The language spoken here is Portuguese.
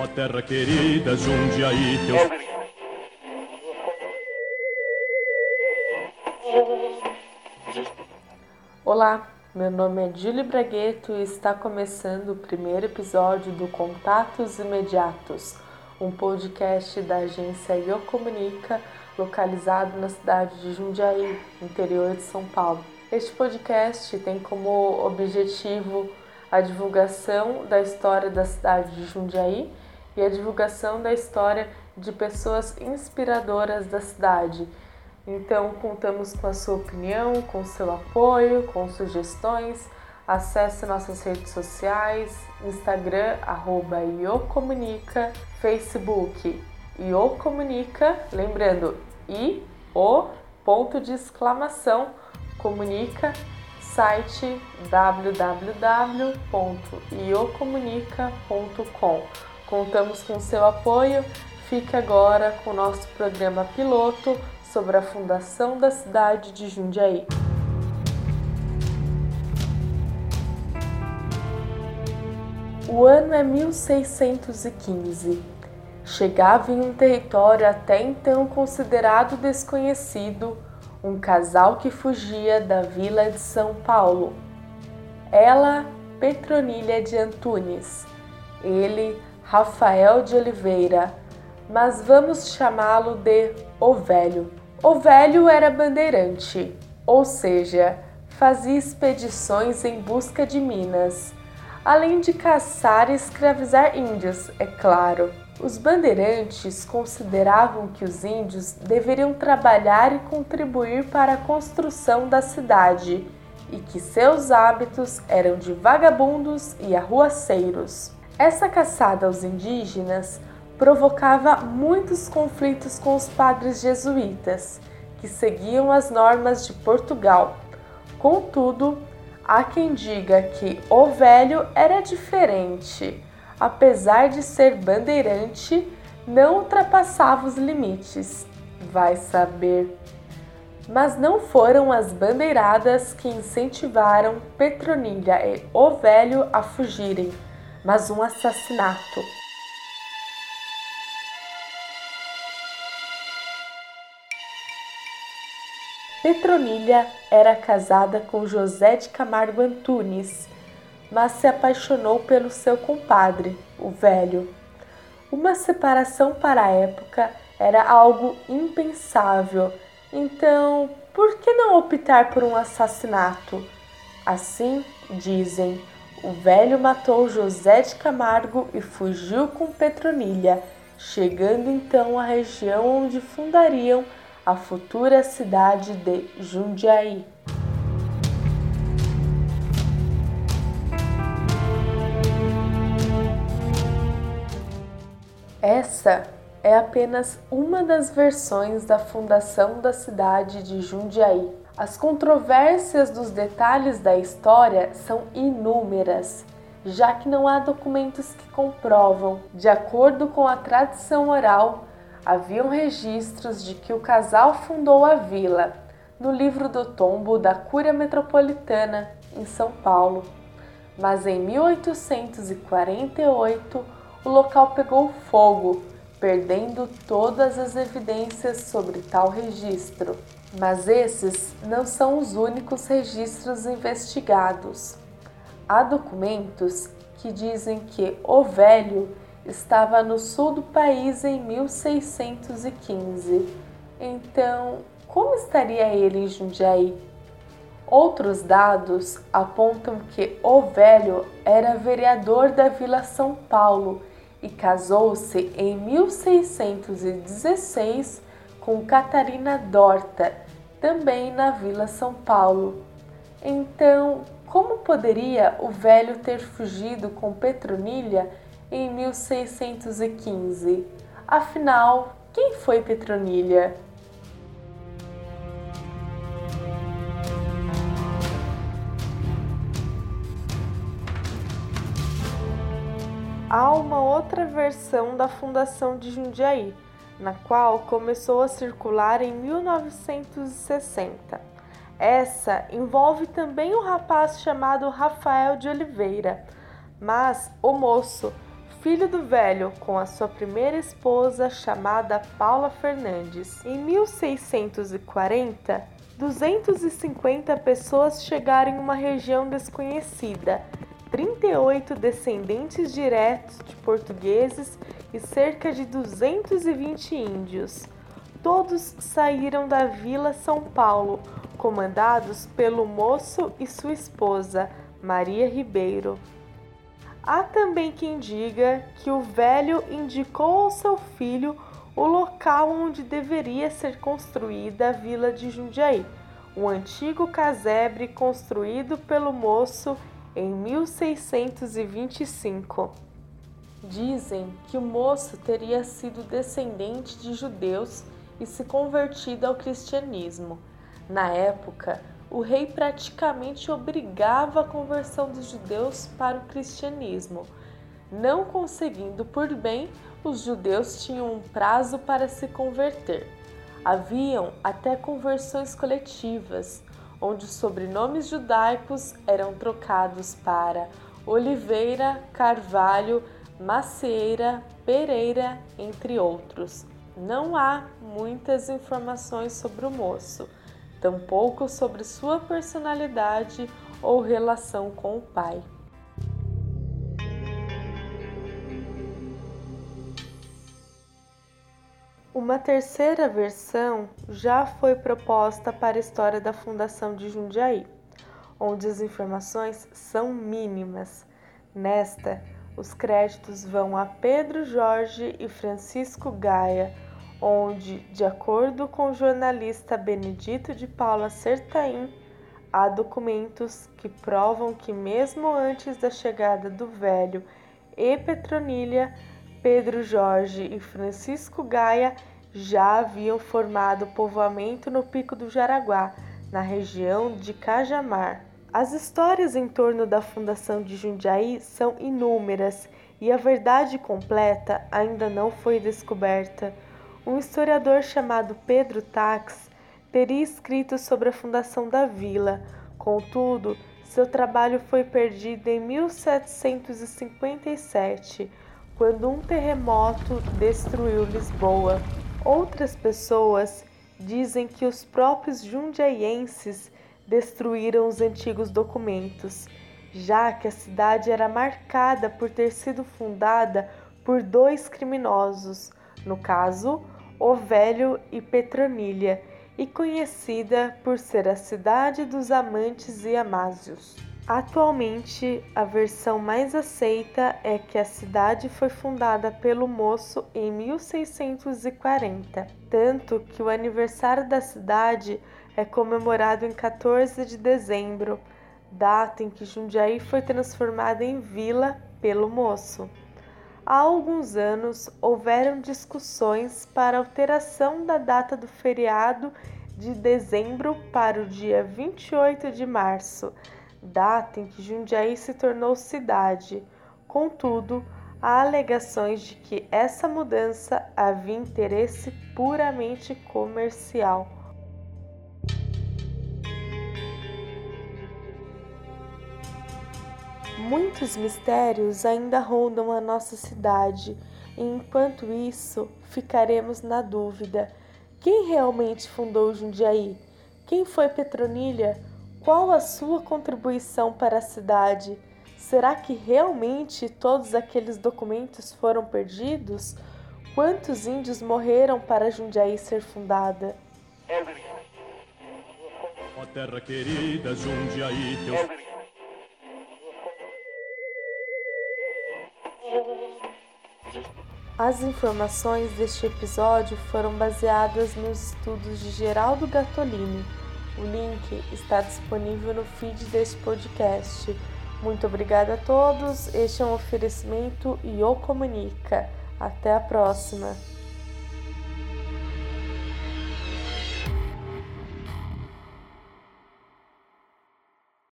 Ó terra querida, Jundiaí, teus... Olá, meu nome é Julie Bragueto e está começando o primeiro episódio do Contatos Imediatos, um podcast da agência Eu Comunica, localizado na cidade de Jundiaí, interior de São Paulo. Este podcast tem como objetivo a divulgação da história da cidade de Jundiaí e a divulgação da história de pessoas inspiradoras da cidade então, contamos com a sua opinião, com seu apoio, com sugestões. Acesse nossas redes sociais, Instagram, arroba Iocomunica, Facebook Iocomunica, lembrando, I, O, ponto de exclamação, comunica, site www.iocomunica.com. Contamos com seu apoio. Fique agora com o nosso programa piloto sobre a fundação da cidade de Jundiaí. O ano é 1615. Chegava em um território até então considerado desconhecido um casal que fugia da vila de São Paulo. Ela, Petronília de Antunes. Ele, Rafael de Oliveira, mas vamos chamá-lo de O Velho. O velho era bandeirante, ou seja, fazia expedições em busca de minas, além de caçar e escravizar índios, é claro. Os bandeirantes consideravam que os índios deveriam trabalhar e contribuir para a construção da cidade e que seus hábitos eram de vagabundos e arruaceiros. Essa caçada aos indígenas provocava muitos conflitos com os padres jesuítas, que seguiam as normas de Portugal. Contudo, há quem diga que o velho era diferente. Apesar de ser bandeirante, não ultrapassava os limites. Vai saber. Mas não foram as bandeiradas que incentivaram Petronilha e o velho a fugirem, mas um assassinato. Petronilha era casada com José de Camargo Antunes, mas se apaixonou pelo seu compadre, o velho. Uma separação para a época era algo impensável, então por que não optar por um assassinato? Assim, dizem, o velho matou José de Camargo e fugiu com Petronilha, chegando então à região onde fundariam a futura cidade de Jundiaí. Essa é apenas uma das versões da fundação da cidade de Jundiaí. As controvérsias dos detalhes da história são inúmeras, já que não há documentos que comprovam. De acordo com a tradição oral, haviam registros de que o casal fundou a vila no livro do tombo da Cúria Metropolitana, em São Paulo. Mas em 1848 o local pegou fogo, perdendo todas as evidências sobre tal registro. Mas esses não são os únicos registros investigados. Há documentos que dizem que o velho estava no sul do país em 1615. Então, como estaria ele em Jundiaí? Outros dados apontam que o velho era vereador da Vila São Paulo e casou-se em 1616 com Catarina Dorta, também na Vila São Paulo. Então, como poderia o velho ter fugido com Petronilha em 1615. Afinal, quem foi Petronilha? Há uma outra versão da fundação de Jundiaí, na qual começou a circular em 1960. Essa envolve também um rapaz chamado Rafael de Oliveira, mas o moço filho do velho com a sua primeira esposa chamada Paula Fernandes. Em 1640, 250 pessoas chegaram em uma região desconhecida, 38 descendentes diretos de portugueses e cerca de 220 índios. Todos saíram da Vila São Paulo, comandados pelo moço e sua esposa, Maria Ribeiro. Há também quem diga que o velho indicou ao seu filho o local onde deveria ser construída a vila de Jundiaí, um antigo casebre construído pelo moço em 1625. Dizem que o moço teria sido descendente de judeus e se convertido ao cristianismo. Na época, o rei praticamente obrigava a conversão dos judeus para o cristianismo. Não conseguindo por bem, os judeus tinham um prazo para se converter. Haviam até conversões coletivas, onde os sobrenomes judaicos eram trocados para Oliveira, Carvalho, Macieira, Pereira, entre outros. Não há muitas informações sobre o moço tampouco sobre sua personalidade ou relação com o pai. Uma terceira versão já foi proposta para a história da fundação de Jundiaí, onde as informações são mínimas. Nesta, os créditos vão a Pedro Jorge e Francisco Gaia onde, de acordo com o jornalista Benedito de Paula Sertain, há documentos que provam que, mesmo antes da chegada do velho e Petronilha, Pedro Jorge e Francisco Gaia já haviam formado povoamento no Pico do Jaraguá, na região de Cajamar. As histórias em torno da fundação de Jundiaí são inúmeras e a verdade completa ainda não foi descoberta. Um historiador chamado Pedro Tax teria escrito sobre a fundação da vila, contudo, seu trabalho foi perdido em 1757, quando um terremoto destruiu Lisboa. Outras pessoas dizem que os próprios jundiaienses destruíram os antigos documentos, já que a cidade era marcada por ter sido fundada por dois criminosos, no caso, o Velho e Petronilha, e conhecida por ser a cidade dos amantes e amásios. Atualmente, a versão mais aceita é que a cidade foi fundada pelo moço em 1640, tanto que o aniversário da cidade é comemorado em 14 de dezembro, data em que Jundiaí foi transformada em vila pelo moço. Há alguns anos houveram discussões para alteração da data do feriado de dezembro para o dia 28 de março, data em que Jundiaí se tornou cidade. Contudo, há alegações de que essa mudança havia interesse puramente comercial. Muitos mistérios ainda rondam a nossa cidade, e enquanto isso, ficaremos na dúvida: quem realmente fundou Jundiaí? Quem foi Petronilha? Qual a sua contribuição para a cidade? Será que realmente todos aqueles documentos foram perdidos? Quantos índios morreram para Jundiaí ser fundada? Ó terra querida, Jundiaí, teu... As informações deste episódio foram baseadas nos estudos de Geraldo Gattolini. O link está disponível no feed deste podcast. Muito obrigada a todos. Este é um oferecimento e o comunica. Até a próxima.